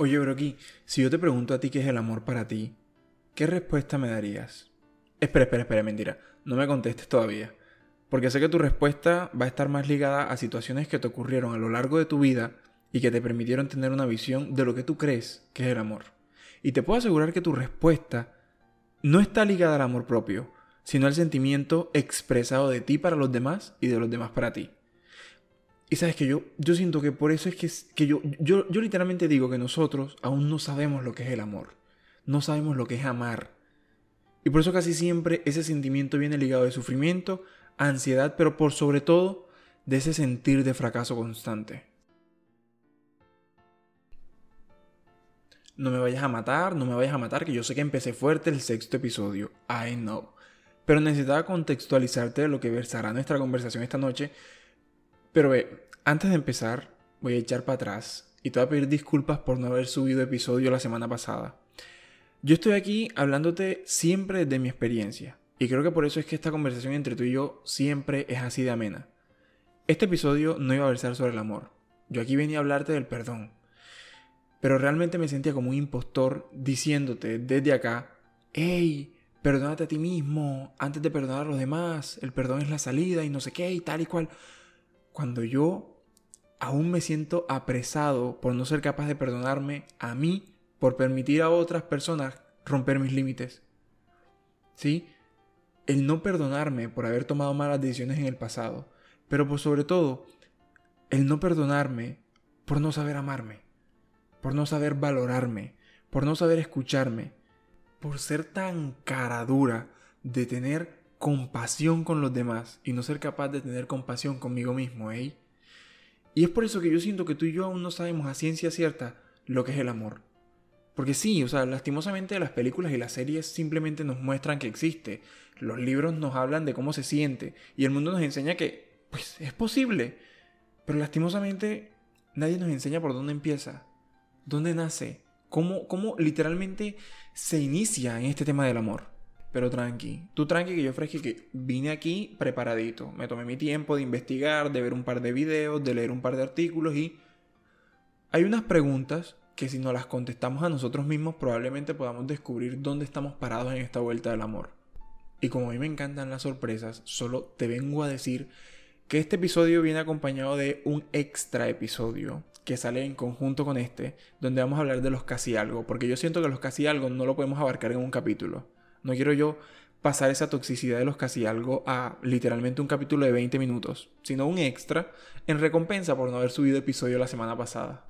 Oye, Brocky, si yo te pregunto a ti qué es el amor para ti, ¿qué respuesta me darías? Espera, espera, espera, mentira. No me contestes todavía. Porque sé que tu respuesta va a estar más ligada a situaciones que te ocurrieron a lo largo de tu vida y que te permitieron tener una visión de lo que tú crees que es el amor. Y te puedo asegurar que tu respuesta no está ligada al amor propio, sino al sentimiento expresado de ti para los demás y de los demás para ti. Y sabes que yo, yo siento que por eso es que, que yo, yo, yo literalmente digo que nosotros aún no sabemos lo que es el amor. No sabemos lo que es amar. Y por eso casi siempre ese sentimiento viene ligado de sufrimiento, ansiedad, pero por sobre todo de ese sentir de fracaso constante. No me vayas a matar, no me vayas a matar, que yo sé que empecé fuerte el sexto episodio. I know. Pero necesitaba contextualizarte de lo que versará nuestra conversación esta noche pero ve, antes de empezar, voy a echar para atrás y te voy a pedir disculpas por no haber subido episodio la semana pasada. Yo estoy aquí hablándote siempre de mi experiencia y creo que por eso es que esta conversación entre tú y yo siempre es así de amena. Este episodio no iba a versar sobre el amor. Yo aquí venía a hablarte del perdón. Pero realmente me sentía como un impostor diciéndote desde acá, hey, perdónate a ti mismo antes de perdonar a los demás, el perdón es la salida y no sé qué y tal y cual cuando yo aún me siento apresado por no ser capaz de perdonarme a mí por permitir a otras personas romper mis límites. ¿Sí? El no perdonarme por haber tomado malas decisiones en el pasado, pero por sobre todo, el no perdonarme por no saber amarme, por no saber valorarme, por no saber escucharme, por ser tan cara dura de tener compasión con los demás y no ser capaz de tener compasión conmigo mismo, ¿eh? Y es por eso que yo siento que tú y yo aún no sabemos a ciencia cierta lo que es el amor. Porque sí, o sea, lastimosamente las películas y las series simplemente nos muestran que existe. Los libros nos hablan de cómo se siente y el mundo nos enseña que, pues, es posible. Pero lastimosamente nadie nos enseña por dónde empieza, dónde nace, cómo, cómo literalmente se inicia en este tema del amor. Pero tranqui, tú tranqui que yo fresqui que vine aquí preparadito. Me tomé mi tiempo de investigar, de ver un par de videos, de leer un par de artículos y hay unas preguntas que si no las contestamos a nosotros mismos probablemente podamos descubrir dónde estamos parados en esta vuelta del amor. Y como a mí me encantan las sorpresas, solo te vengo a decir que este episodio viene acompañado de un extra episodio que sale en conjunto con este, donde vamos a hablar de los casi algo, porque yo siento que los casi algo no lo podemos abarcar en un capítulo. No quiero yo pasar esa toxicidad de los casi algo a literalmente un capítulo de 20 minutos, sino un extra en recompensa por no haber subido episodio la semana pasada.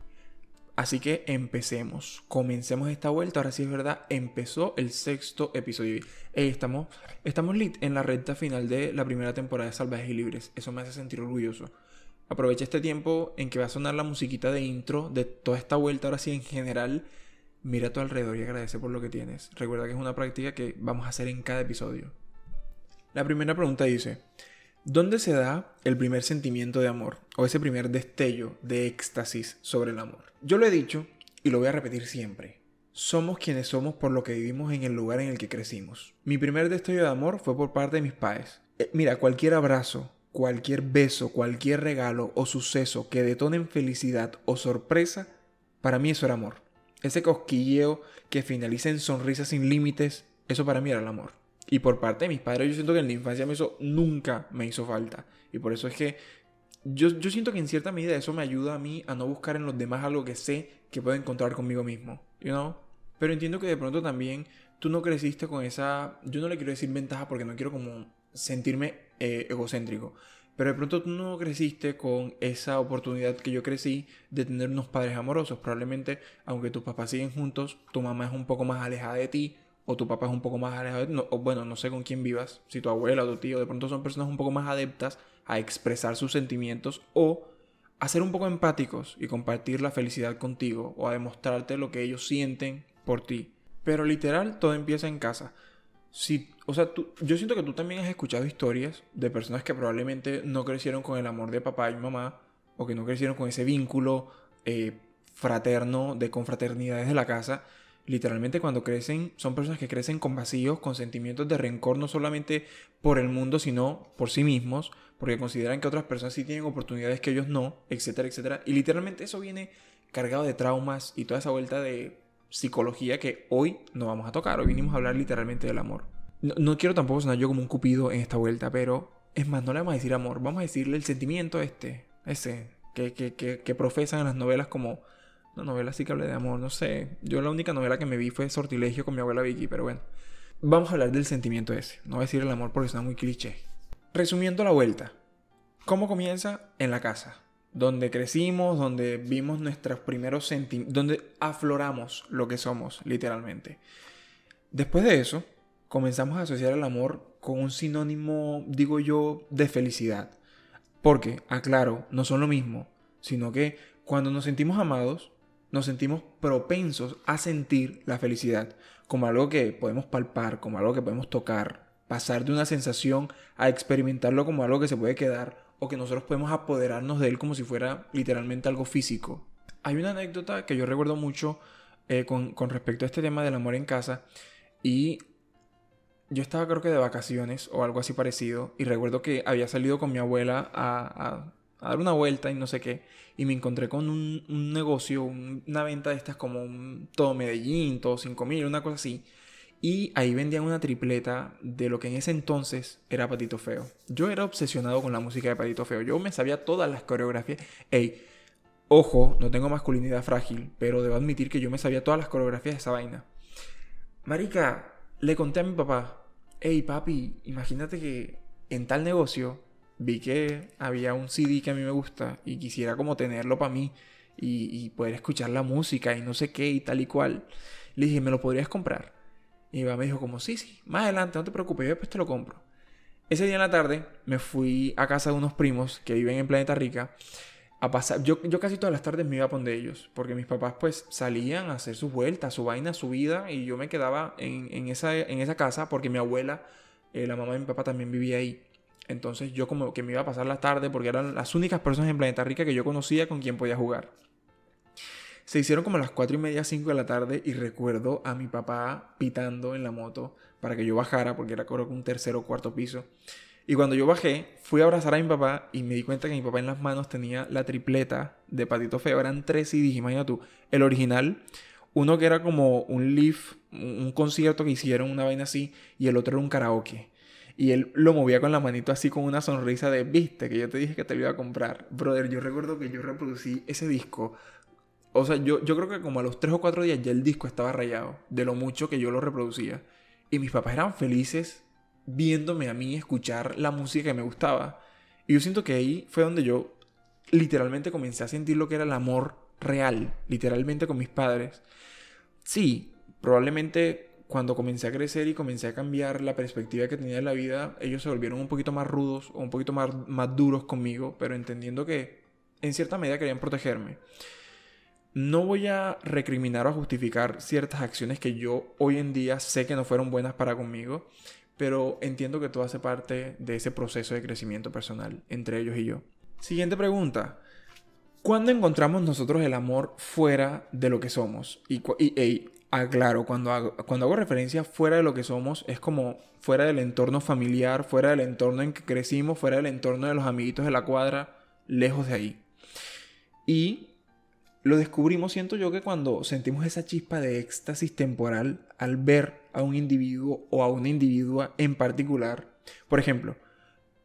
Así que empecemos, comencemos esta vuelta, ahora sí es verdad, empezó el sexto episodio. estamos, estamos lit en la recta final de la primera temporada de Salvajes y Libres, eso me hace sentir orgulloso. Aprovecha este tiempo en que va a sonar la musiquita de intro de toda esta vuelta, ahora sí en general, mira a tu alrededor y agradece por lo que tienes. Recuerda que es una práctica que vamos a hacer en cada episodio. La primera pregunta dice, ¿dónde se da el primer sentimiento de amor o ese primer destello de éxtasis sobre el amor? Yo lo he dicho y lo voy a repetir siempre. Somos quienes somos por lo que vivimos en el lugar en el que crecimos. Mi primer destello de amor fue por parte de mis padres. Eh, mira, cualquier abrazo, cualquier beso, cualquier regalo o suceso que detonen felicidad o sorpresa, para mí eso era amor. Ese cosquilleo que finaliza en sonrisas sin límites, eso para mí era el amor. Y por parte de mis padres, yo siento que en la infancia me nunca me hizo falta. Y por eso es que yo, yo siento que en cierta medida eso me ayuda a mí a no buscar en los demás algo que sé que puedo encontrar conmigo mismo. You know? Pero entiendo que de pronto también tú no creciste con esa. Yo no le quiero decir ventaja porque no quiero como sentirme eh, egocéntrico. Pero de pronto tú no creciste con esa oportunidad que yo crecí de tener unos padres amorosos. Probablemente, aunque tus papás siguen juntos, tu mamá es un poco más alejada de ti o tu papá es un poco más alejado de ti. o bueno, no sé con quién vivas, si tu abuela o tu tío, de pronto son personas un poco más adeptas a expresar sus sentimientos o a ser un poco empáticos y compartir la felicidad contigo o a demostrarte lo que ellos sienten por ti. Pero literal, todo empieza en casa. Si, o sea, tú, yo siento que tú también has escuchado historias de personas que probablemente no crecieron con el amor de papá y mamá, o que no crecieron con ese vínculo eh, fraterno de confraternidades de la casa. Literalmente cuando crecen, son personas que crecen con vacíos, con sentimientos de rencor, no solamente por el mundo, sino por sí mismos, porque consideran que otras personas sí tienen oportunidades que ellos no, etcétera, etcétera. Y literalmente eso viene cargado de traumas y toda esa vuelta de psicología que hoy no vamos a tocar. Hoy vinimos a hablar literalmente del amor. No, quiero tampoco sonar yo como un cupido en esta vuelta, pero es más, no le vamos a decir amor, vamos a decirle el sentimiento este, ese, que, que, que, que profesan en las novelas como... No, novela sí que hable de amor, no sé. Yo la única novela que me vi fue Sortilegio con mi abuela Vicky, pero bueno. Vamos a hablar del sentimiento ese. No voy a decir el amor porque suena muy cliché. Resumiendo la vuelta. ¿Cómo comienza? En la casa donde crecimos, donde vimos nuestros primeros sentimientos, donde afloramos lo que somos, literalmente. Después de eso, comenzamos a asociar el amor con un sinónimo, digo yo, de felicidad. Porque, aclaro, no son lo mismo, sino que cuando nos sentimos amados, nos sentimos propensos a sentir la felicidad como algo que podemos palpar, como algo que podemos tocar, pasar de una sensación a experimentarlo como algo que se puede quedar o que nosotros podemos apoderarnos de él como si fuera literalmente algo físico. Hay una anécdota que yo recuerdo mucho eh, con, respecto a este tema del amor en casa y yo estaba creo que de vacaciones o algo así parecido y recuerdo que había salido con mi abuela a, dar una vuelta y no sé qué y me encontré con un, negocio, una venta de estas como todo Medellín, todo 5000, una cosa así y ahí vendían una tripleta de lo que en ese entonces era Patito Feo. Yo era obsesionado con la música de Patito Feo. Yo me sabía todas las coreografías. Ey, ojo, no tengo masculinidad frágil, pero debo admitir que yo me sabía todas las coreografías de esa vaina. Marica, le conté a mi papá. Ey, papi, imagínate que en tal negocio vi que había un CD que a mí me gusta y quisiera como tenerlo para mí y, y poder escuchar la música y no sé qué y tal y cual. Le dije, ¿me lo podrías comprar? Y mi papá me dijo como, sí, sí, más adelante, no te preocupes, yo después te lo compro. Ese día en la tarde me fui a casa de unos primos que viven en Planeta Rica a pasar. Yo, yo casi todas las tardes me iba a poner ellos, porque mis papás pues salían a hacer sus vueltas, su vaina, su vida, y yo me quedaba en, en, esa, en esa casa porque mi abuela, eh, la mamá de mi papá también vivía ahí. Entonces yo como que me iba a pasar la tarde porque eran las únicas personas en Planeta Rica que yo conocía con quien podía jugar. Se hicieron como las 4 y media, 5 de la tarde y recuerdo a mi papá pitando en la moto para que yo bajara porque era creo que un tercer o cuarto piso. Y cuando yo bajé, fui a abrazar a mi papá y me di cuenta que mi papá en las manos tenía la tripleta de Patito Feo. Eran tres CDs, imagina tú. El original, uno que era como un live, un concierto que hicieron, una vaina así, y el otro era un karaoke. Y él lo movía con la manito así con una sonrisa de, viste, que yo te dije que te lo iba a comprar. Brother, yo recuerdo que yo reproducí ese disco o sea, yo, yo creo que como a los 3 o 4 días ya el disco estaba rayado de lo mucho que yo lo reproducía. Y mis papás eran felices viéndome a mí escuchar la música que me gustaba. Y yo siento que ahí fue donde yo literalmente comencé a sentir lo que era el amor real, literalmente con mis padres. Sí, probablemente cuando comencé a crecer y comencé a cambiar la perspectiva que tenía de la vida, ellos se volvieron un poquito más rudos o un poquito más, más duros conmigo, pero entendiendo que en cierta medida querían protegerme. No voy a recriminar o justificar ciertas acciones que yo hoy en día sé que no fueron buenas para conmigo, pero entiendo que todo hace parte de ese proceso de crecimiento personal entre ellos y yo. Siguiente pregunta. ¿Cuándo encontramos nosotros el amor fuera de lo que somos? Y, y aclaro, cuando cuando hago referencia fuera de lo que somos, es como fuera del entorno familiar, fuera del entorno en que crecimos, fuera del entorno de los amiguitos de la cuadra, lejos de ahí. Y lo descubrimos, siento yo, que cuando sentimos esa chispa de éxtasis temporal al ver a un individuo o a una individua en particular. Por ejemplo,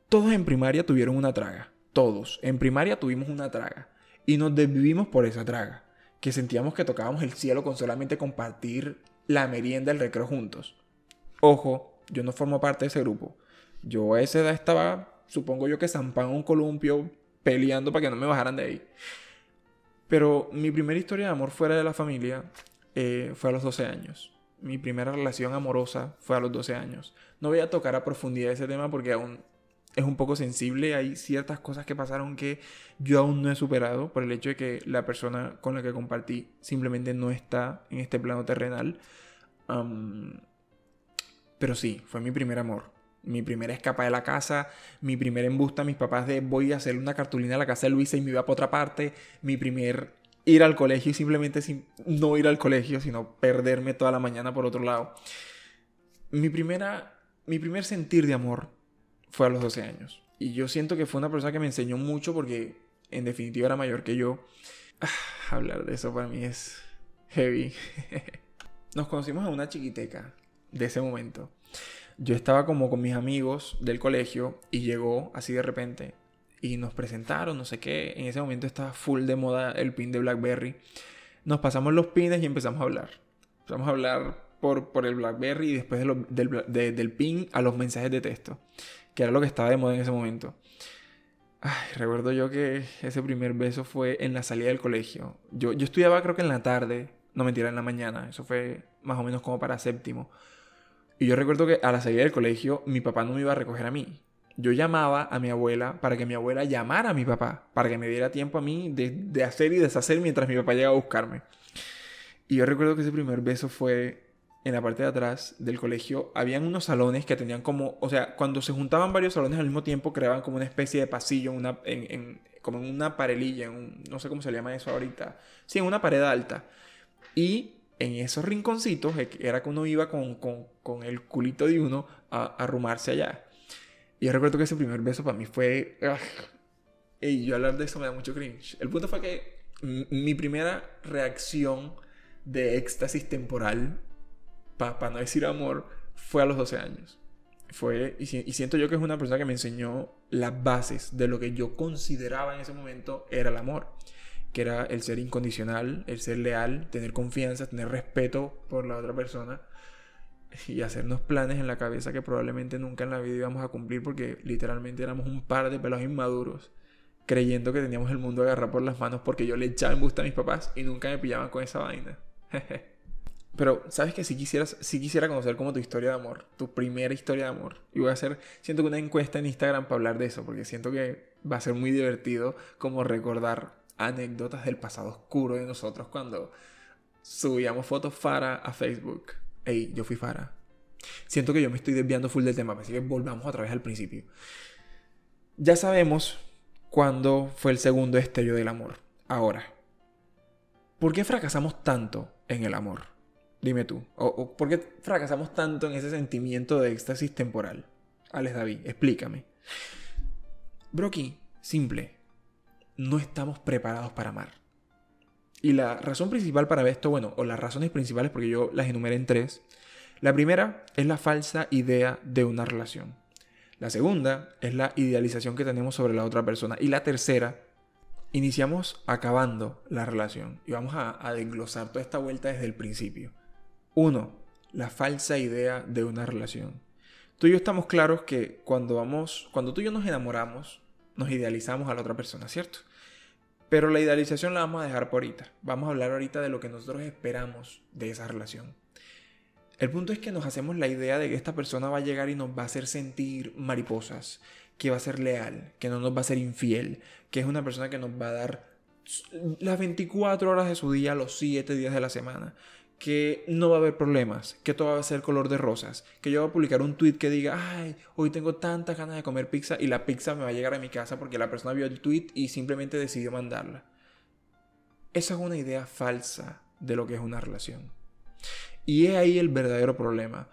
todos en primaria tuvieron una traga. Todos. En primaria tuvimos una traga. Y nos desvivimos por esa traga. Que sentíamos que tocábamos el cielo con solamente compartir la merienda del recreo juntos. Ojo, yo no formo parte de ese grupo. Yo a esa edad estaba, supongo yo que zampando un columpio peleando para que no me bajaran de ahí. Pero mi primera historia de amor fuera de la familia eh, fue a los 12 años. Mi primera relación amorosa fue a los 12 años. No voy a tocar a profundidad ese tema porque aún es un poco sensible. Hay ciertas cosas que pasaron que yo aún no he superado por el hecho de que la persona con la que compartí simplemente no está en este plano terrenal. pero sí, fue mi primer amor mi primera escapa de la casa, mi primer embusta a mis papás de voy a hacer una cartulina a la casa de Luisa y me iba para otra parte, mi primer ir al colegio y simplemente sin, no ir al colegio, sino perderme toda la mañana por otro lado. Mi primera, mi primer sentir de amor fue a los 12 años. Y yo siento que fue una persona que me enseñó mucho porque en definitiva era mayor que yo. Ah, hablar de eso para mí es heavy. Nos conocimos en una chiquiteca de ese momento. Yo estaba como con mis amigos del colegio y llegó así de repente y nos presentaron, no sé qué. En ese momento estaba full de moda el pin de BlackBerry. Nos pasamos los pines y empezamos a hablar. Empezamos a hablar por, por el BlackBerry y después del, del pin a los mensajes de texto, que era lo que estaba de moda en ese momento. Ay, recuerdo yo que ese primer beso fue en la salida del colegio. Yo, yo estudiaba creo que en la tarde, no mentira, en la mañana. Eso fue más o menos como para séptimo. Y yo recuerdo que a la salida del colegio mi papá no me iba a recoger a mí. Yo llamaba a mi abuela para que mi abuela llamara a mi papá, para que me diera tiempo a mí de, hacer y deshacer mientras mi papá llegaba a buscarme. Y yo recuerdo que ese primer beso fue en la parte de atrás del colegio. Habían unos salones que tenían como, o sea, cuando se juntaban varios salones al mismo tiempo, creaban como una especie de pasillo, una, en, como en una parelilla, en no sé cómo se llama eso ahorita. Sí, en una pared alta. Y en esos rinconcitos era que uno iba con, con, el culito de uno a, arrumarse allá. Y yo recuerdo que ese primer beso para mí fue... Y yo hablar de eso me da mucho cringe. El punto fue que mi primera reacción de éxtasis temporal, para no decir amor, fue a los 12 años. Fue, y, siento yo que es una persona que me enseñó las bases de lo que yo consideraba en ese momento era el amor que era el ser incondicional, el ser leal, tener confianza, tener respeto por la otra persona y hacernos planes en la cabeza que probablemente nunca en la vida íbamos a cumplir porque literalmente éramos un par de pelos inmaduros creyendo que teníamos el mundo agarrado por las manos porque yo le echaba en busta a mis papás y nunca me pillaban con esa vaina. Pero, ¿sabes que si quisieras, si quisiera conocer como tu historia de amor, tu primera historia de amor? Y voy a hacer, siento que una encuesta en Instagram para hablar de eso, porque siento que va a ser muy divertido como recordar anécdotas del pasado oscuro de nosotros cuando subíamos fotos Fara a Facebook. Ey, yo fui Fara. Siento que yo me estoy desviando full del tema, así que volvamos otra vez al principio. Ya sabemos cuándo fue el segundo estello del amor. Ahora, ¿por qué fracasamos tanto en el amor? Dime tú. ¿O, por qué fracasamos tanto en ese sentimiento de éxtasis temporal? Alex David, explícame. Brocky, simple no estamos preparados para amar. Y la razón principal para esto, bueno, o las razones principales, porque yo las enumeré en tres. La primera es la falsa idea de una relación. La segunda es la idealización que tenemos sobre la otra persona. Y la tercera, iniciamos acabando la relación. Y vamos a, a desglosar toda esta vuelta desde el principio. Uno, la falsa idea de una relación. Tú y yo estamos claros que cuando vamos, cuando tú y yo nos enamoramos, nos idealizamos a la otra persona, ¿cierto? Pero la idealización la vamos a dejar por ahorita. Vamos a hablar ahorita de lo que nosotros esperamos de esa relación. El punto es que nos hacemos la idea de que esta persona va a llegar y nos va a hacer sentir mariposas, que va a ser leal, que no nos va a ser infiel, que es una persona que nos va a dar las 24 horas de su día, los 7 días de la semana, que no va a haber problemas, que todo va a ser color de rosas, que yo voy a publicar un tweet que diga, ay, hoy tengo tantas ganas de comer pizza y la pizza me va a llegar a mi casa porque la persona vio el tweet y simplemente decidió mandarla. Esa es una idea falsa de lo que es una relación. Y es ahí el verdadero problema.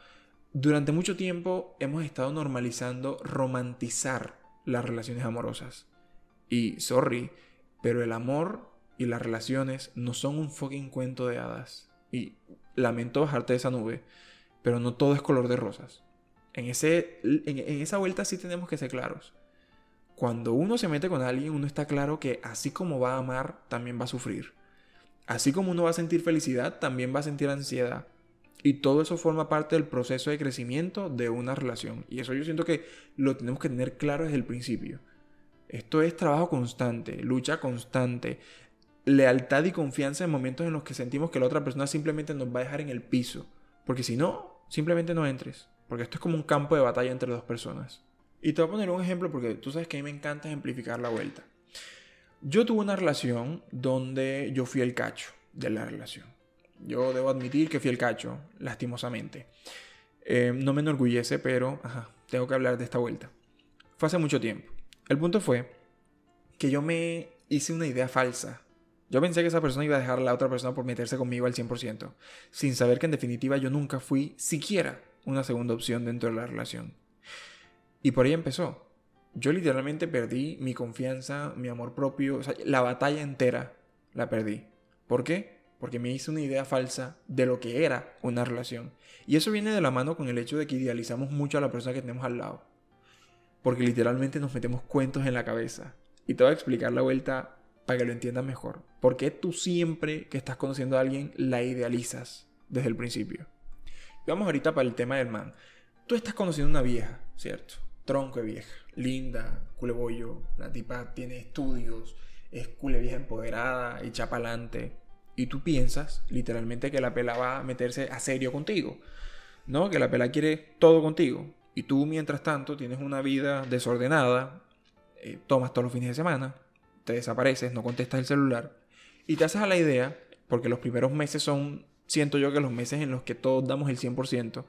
Durante mucho tiempo hemos estado normalizando romantizar las relaciones amorosas. Y, sorry, pero el amor y las relaciones no son un fucking cuento de hadas. Y lamento bajarte de esa nube, pero no todo es color de rosas. En, ese, en, esa vuelta sí tenemos que ser claros. Cuando uno se mete con alguien, uno está claro que así como va a amar, también va a sufrir. Así como uno va a sentir felicidad, también va a sentir ansiedad. Y todo eso forma parte del proceso de crecimiento de una relación. Y eso yo siento que lo tenemos que tener claro desde el principio. Esto es trabajo constante, lucha constante, lealtad y confianza en momentos en los que sentimos que la otra persona simplemente nos va a dejar en el piso. Porque si no, simplemente no entres. Porque esto es como un campo de batalla entre dos personas. Y te voy a poner un ejemplo porque tú sabes que a mí me encanta ejemplificar la vuelta. Yo tuve una relación donde yo fui el cacho de la relación. Yo debo admitir que fui el cacho, lastimosamente. Eh, no me enorgullece, pero tengo que hablar de esta vuelta. Fue hace mucho tiempo. El punto fue que yo me hice una idea falsa yo pensé que esa persona iba a dejar a la otra persona por meterse conmigo al 100%, sin saber que en definitiva yo nunca fui siquiera una segunda opción dentro de la relación. Y por ahí empezó. Yo literalmente perdí mi confianza, mi amor propio, o sea, la batalla entera la perdí. ¿Por qué? Porque me hice una idea falsa de lo que era una relación. Y eso viene de la mano con el hecho de que idealizamos mucho a la persona que tenemos al lado. Porque literalmente nos metemos cuentos en la cabeza. Y te voy a explicar la vuelta para que lo entiendas mejor. ¿Por qué tú siempre que estás conociendo a alguien la idealizas desde el principio? Vamos ahorita para el tema del man. Tú estás conociendo una vieja, ¿cierto? Tronco de vieja, linda, culebollo, la tipa tiene estudios, es cule vieja empoderada, echa para adelante. Y tú piensas, literalmente, que la pela va a meterse a serio contigo. ¿No? Que la pela quiere todo contigo. Y tú, mientras tanto, tienes una vida desordenada, eh, tomas todos los fines de semana, te desapareces, no contestas el celular. Y te haces a la idea, porque los primeros meses son, siento yo que los meses en los que todos damos el 100%,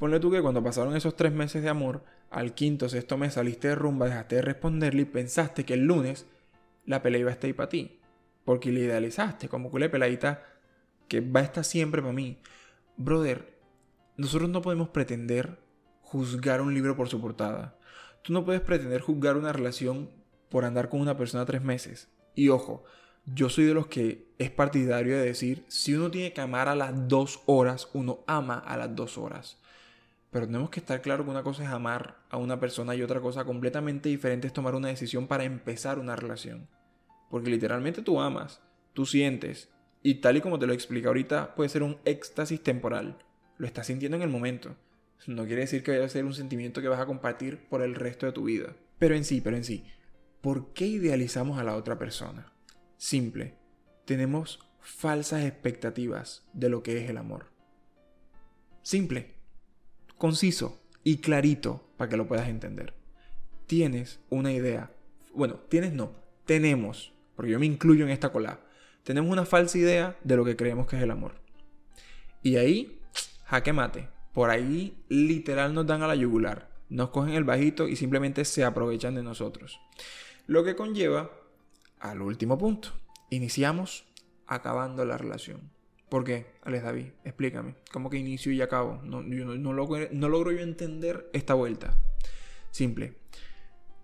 Ponle tú que cuando pasaron esos tres meses de amor, al quinto o sexto mes saliste de rumba, dejaste de responderle y pensaste que el lunes la pelea iba a estar ahí para ti. Porque le idealizaste como culé peladita que va a estar siempre para mí. Brother, nosotros no podemos pretender juzgar un libro por su portada. Tú no puedes pretender juzgar una relación por andar con una persona tres meses. Y ojo, yo soy de los que es partidario de decir, si uno tiene que amar a las dos horas, uno ama a las dos horas. Pero tenemos que estar claro que una cosa es amar a una persona y otra cosa completamente diferente es tomar una decisión para empezar una relación. Porque literalmente tú amas, tú sientes, y tal y como te lo expliqué ahorita, puede ser un éxtasis temporal. Lo estás sintiendo en el momento. No quiere decir que vaya a ser un sentimiento que vas a compartir por el resto de tu vida. Pero en sí, pero en sí, ¿por qué idealizamos a la otra persona? Simple. Tenemos falsas expectativas de lo que es el amor. Simple conciso y clarito para que lo puedas entender. Tienes una idea. Bueno, tienes no. Tenemos, porque yo me incluyo en esta cola. Tenemos una falsa idea de lo que creemos que es el amor. Y ahí, jaque mate. Por ahí literal nos dan a la yugular. Nos cogen el bajito y simplemente se aprovechan de nosotros. Lo que conlleva al último punto. Iniciamos acabando la relación. ¿Por qué, Alex David? Explícame. ¿Cómo que inicio y acabo? No, logro, yo entender esta vuelta. Simple.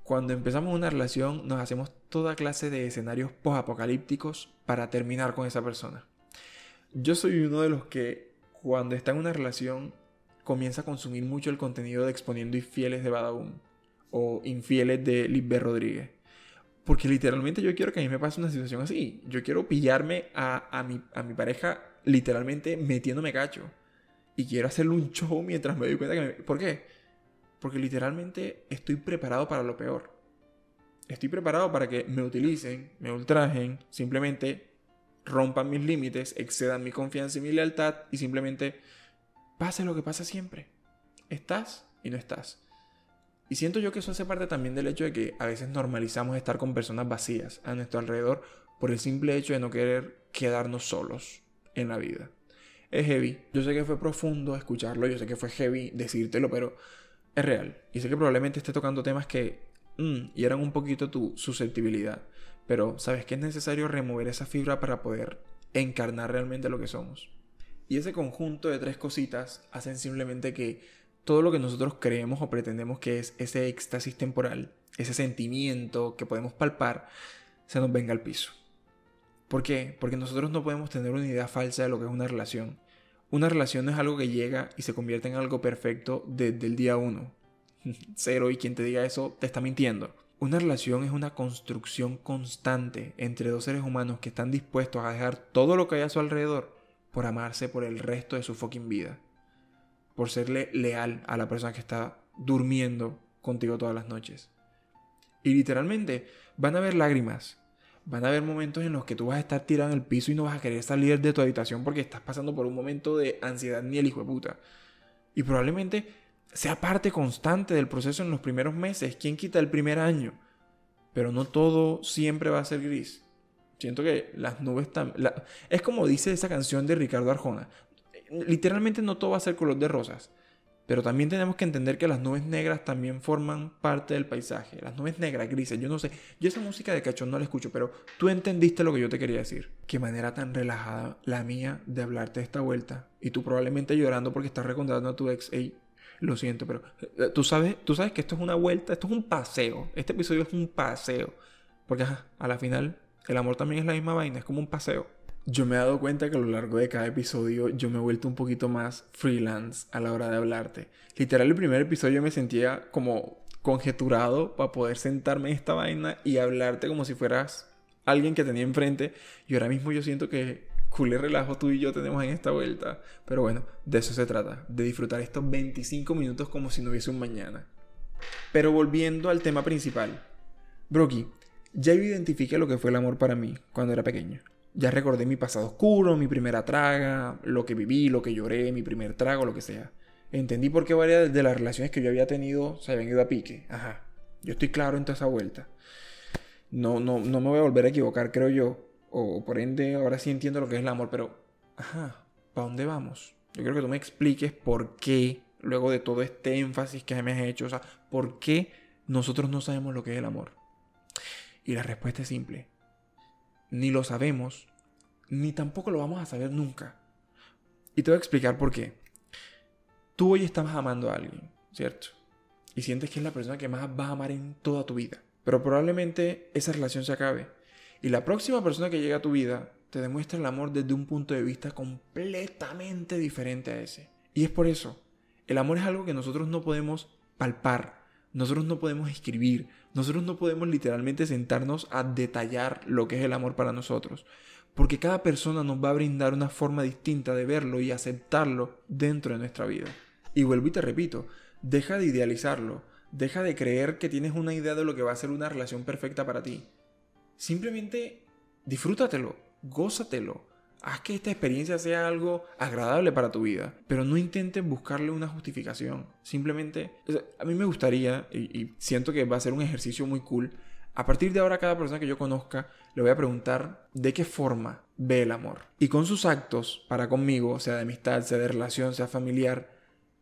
Cuando empezamos una relación nos hacemos toda clase de escenarios post-apocalípticos para terminar con esa persona. Yo soy uno de los que cuando está en una relación comienza a consumir mucho el contenido de Exponiendo Infieles de Badaún o Infieles de Lisbeth Rodríguez. Porque literalmente yo quiero que a mí me pase una situación así. Yo quiero pillarme a, a, mi, a mi pareja literalmente metiéndome cacho. Y quiero hacerle un show mientras me doy cuenta que me... ¿Por qué? Porque literalmente estoy preparado para lo peor. Estoy preparado para que me utilicen, me ultrajen, simplemente rompan mis límites, excedan mi confianza y mi lealtad y simplemente pase lo que pasa siempre. Estás y no estás. Y siento yo que eso hace parte también del hecho de que a veces normalizamos estar con personas vacías a nuestro alrededor por el simple hecho de no querer quedarnos solos en la vida. Es heavy. Yo sé que fue profundo escucharlo, yo sé que fue heavy decírtelo, pero es real. Y sé que probablemente esté tocando temas que mm, hieran un poquito tu susceptibilidad. Pero sabes que es necesario remover esa fibra para poder encarnar realmente lo que somos. Y ese conjunto de tres cositas hacen simplemente que todo lo que nosotros creemos o pretendemos que es ese éxtasis temporal, ese sentimiento que podemos palpar, se nos venga al piso. ¿Por qué? Porque nosotros no podemos tener una idea falsa de lo que es una relación. Una relación no es algo que llega y se convierte en algo perfecto desde el día uno. Cero, y quien te diga eso te está mintiendo. Una relación es una construcción constante entre dos seres humanos que están dispuestos a dejar todo lo que hay a su alrededor por amarse por el resto de su fucking vida. Por serle leal a la persona que está durmiendo contigo todas las noches. Y literalmente van a haber lágrimas, van a haber momentos en los que tú vas a estar tirado en el piso y no vas a querer salir de tu habitación porque estás pasando por un momento de ansiedad ni el hijo de puta. Y probablemente sea parte constante del proceso en los primeros meses. ¿Quién quita el primer año? Pero no todo siempre va a ser gris. Siento que las nubes están... Es como dice esa canción de Ricardo Arjona. Literalmente no todo va a ser color de rosas. Pero también tenemos que entender que las nubes negras también forman parte del paisaje. Las nubes negras, grises, yo no sé. Yo esa música de cachón no la escucho, pero tú entendiste lo que yo te quería decir. Qué manera tan relajada la mía de hablarte de esta vuelta. Y tú probablemente llorando porque estás recordando a tu ex. Ey, lo siento, pero eh, tú sabes, tú sabes que esto es una vuelta, esto es un paseo. Este episodio es un paseo. Porque a la final El amor también es la misma vaina, es como un paseo. Yo me he dado cuenta que a lo largo de cada episodio yo me he vuelto un poquito más freelance a la hora de hablarte. Literal, el primer episodio me sentía como conjeturado para poder sentarme en esta vaina y hablarte como si fueras alguien que tenía enfrente. Y ahora mismo yo siento que culé relajo tú y yo tenemos en esta vuelta. Pero bueno, de eso se trata, de disfrutar estos 25 minutos como si no hubiese un mañana. Pero volviendo al tema principal. Broki, ya yo identifiqué lo que fue el amor para mí cuando era pequeño. Ya recordé mi pasado oscuro, mi primera traga, lo que viví, lo que lloré, mi primer trago, lo que sea. Entendí por qué varias de las relaciones que yo había tenido se habían ido a pique. Ajá. Yo estoy claro en toda esa vuelta. No, no, no me voy a volver a equivocar, creo yo. O por ende, ahora sí entiendo lo que es el amor, pero... Ajá. ¿Para dónde vamos? Yo quiero que tú me expliques por qué, luego de todo este énfasis que me has hecho, o sea, por qué nosotros no sabemos lo que es el amor. Y la respuesta es simple ni lo sabemos, ni tampoco lo vamos a saber nunca. Y te voy a explicar por qué. Tú hoy estás amando a alguien, ¿cierto? Y sientes que es la persona que más vas a amar en toda tu vida. Pero probablemente esa relación se acabe. Y la próxima persona que llega a tu vida te demuestra el amor desde un punto de vista completamente diferente a ese. Y es por eso. El amor es algo que nosotros no podemos palpar, nosotros no podemos escribir, nosotros no podemos literalmente sentarnos a detallar lo que es el amor para nosotros, porque cada persona nos va a brindar una forma distinta de verlo y aceptarlo dentro de nuestra vida. Y vuelvo y te repito, deja de idealizarlo, deja de creer que tienes una idea de lo que va a ser una relación perfecta para ti. Simplemente disfrútatelo, gózatelo, Haz que esta experiencia sea algo agradable para tu vida, pero no intentes buscarle una justificación. Simplemente, a mí me gustaría, y, siento que va a ser un ejercicio muy cool, a partir de ahora cada persona que yo conozca le voy a preguntar de qué forma ve el amor. Y con sus actos para conmigo, sea de amistad, sea de relación, sea familiar,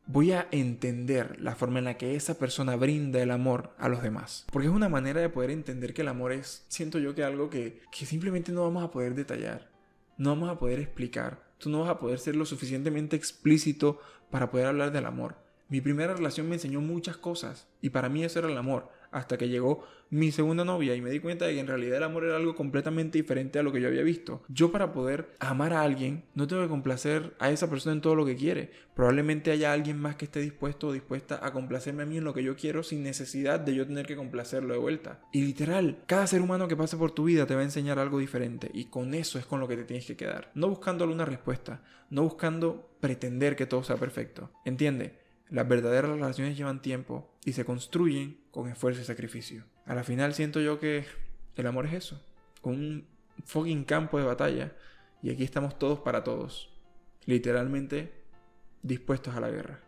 voy a entender la forma en la que esa persona brinda el amor a los demás. Porque es una manera de poder entender que el amor es, siento yo que algo que, que simplemente no vamos a poder detallar no vamos a poder explicar, tú no vas a poder ser lo suficientemente explícito para poder hablar del amor. Mi primera relación me enseñó muchas cosas y para mí eso era el amor, hasta que llegó mi segunda novia y me di cuenta de que en realidad el amor era algo completamente diferente a lo que yo había visto. Yo para poder amar a alguien no tengo que complacer a esa persona en todo lo que quiere. Probablemente haya alguien más que esté dispuesto o dispuesta a complacerme a mí en lo que yo quiero sin necesidad de yo tener que complacerlo de vuelta. Y literal, cada ser humano que pase por tu vida te va a enseñar algo diferente y con eso es con lo que te tienes que quedar. No buscando una respuesta, no buscando pretender que todo sea perfecto. ¿Entiende? Las verdaderas relaciones llevan tiempo y se construyen con esfuerzo y sacrificio. A la final siento yo que el amor es eso, un fucking campo de batalla y aquí estamos todos para todos, literalmente dispuestos a la guerra.